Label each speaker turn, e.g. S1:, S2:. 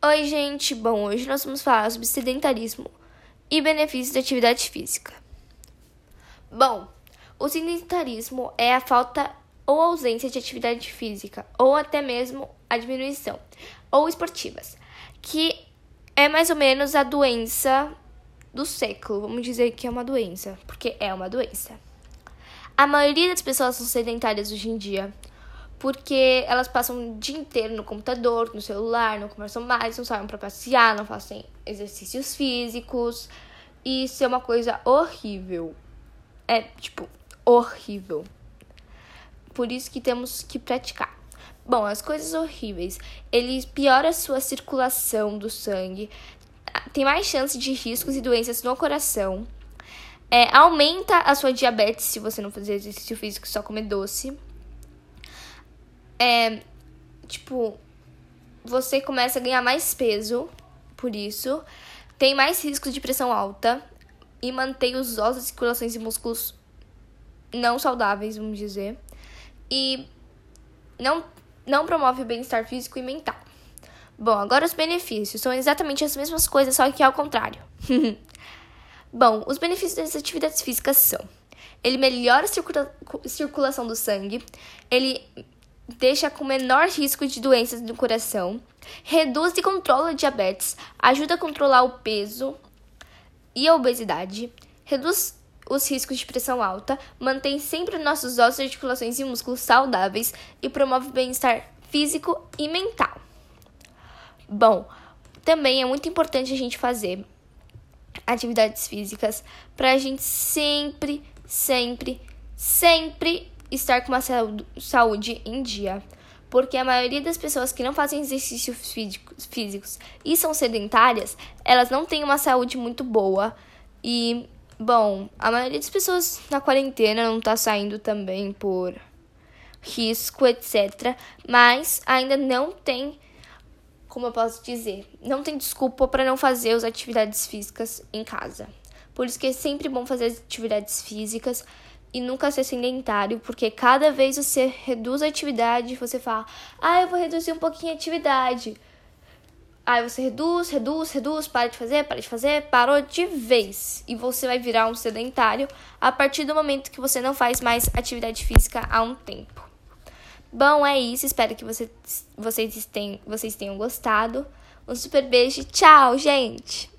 S1: Oi, gente. Bom, hoje nós vamos falar sobre sedentarismo e benefícios da atividade física. Bom, o sedentarismo é a falta ou ausência de atividade física, ou até mesmo a diminuição, ou esportivas, que é mais ou menos a doença do século. Vamos dizer que é uma doença, porque é uma doença. A maioria das pessoas são sedentárias hoje em dia porque elas passam o dia inteiro no computador, no celular, não conversam mais, não saem para passear, não fazem exercícios físicos. E isso é uma coisa horrível. É, tipo, horrível. Por isso que temos que praticar. Bom, as coisas horríveis. Ele piora a sua circulação do sangue, tem mais chance de riscos e doenças no coração. É, aumenta a sua diabetes se você não fazer exercício físico e só comer doce é tipo, você começa a ganhar mais peso por isso, tem mais risco de pressão alta e mantém os ossos, circulações e músculos não saudáveis, vamos dizer. E não, não promove o bem-estar físico e mental. Bom, agora os benefícios são exatamente as mesmas coisas, só que ao contrário. Bom, os benefícios das atividades físicas são: ele melhora a circula circulação do sangue, ele deixa com menor risco de doenças do coração, reduz e controla diabetes, ajuda a controlar o peso e a obesidade, reduz os riscos de pressão alta, mantém sempre nossos ossos, articulações e músculos saudáveis e promove o bem-estar físico e mental. Bom, também é muito importante a gente fazer atividades físicas para a gente sempre, sempre, sempre estar com uma saúde em dia. Porque a maioria das pessoas que não fazem exercícios físicos e são sedentárias, elas não têm uma saúde muito boa. E, bom, a maioria das pessoas na quarentena não tá saindo também por risco, etc. Mas ainda não tem, como eu posso dizer, não tem desculpa para não fazer as atividades físicas em casa. Por isso que é sempre bom fazer atividades físicas e nunca ser sedentário, porque cada vez você reduz a atividade, você fala, ah, eu vou reduzir um pouquinho a atividade. Aí você reduz, reduz, reduz, para de fazer, para de fazer, parou de vez. E você vai virar um sedentário a partir do momento que você não faz mais atividade física há um tempo. Bom, é isso. Espero que você, vocês, tenham, vocês tenham gostado. Um super beijo. Tchau, gente!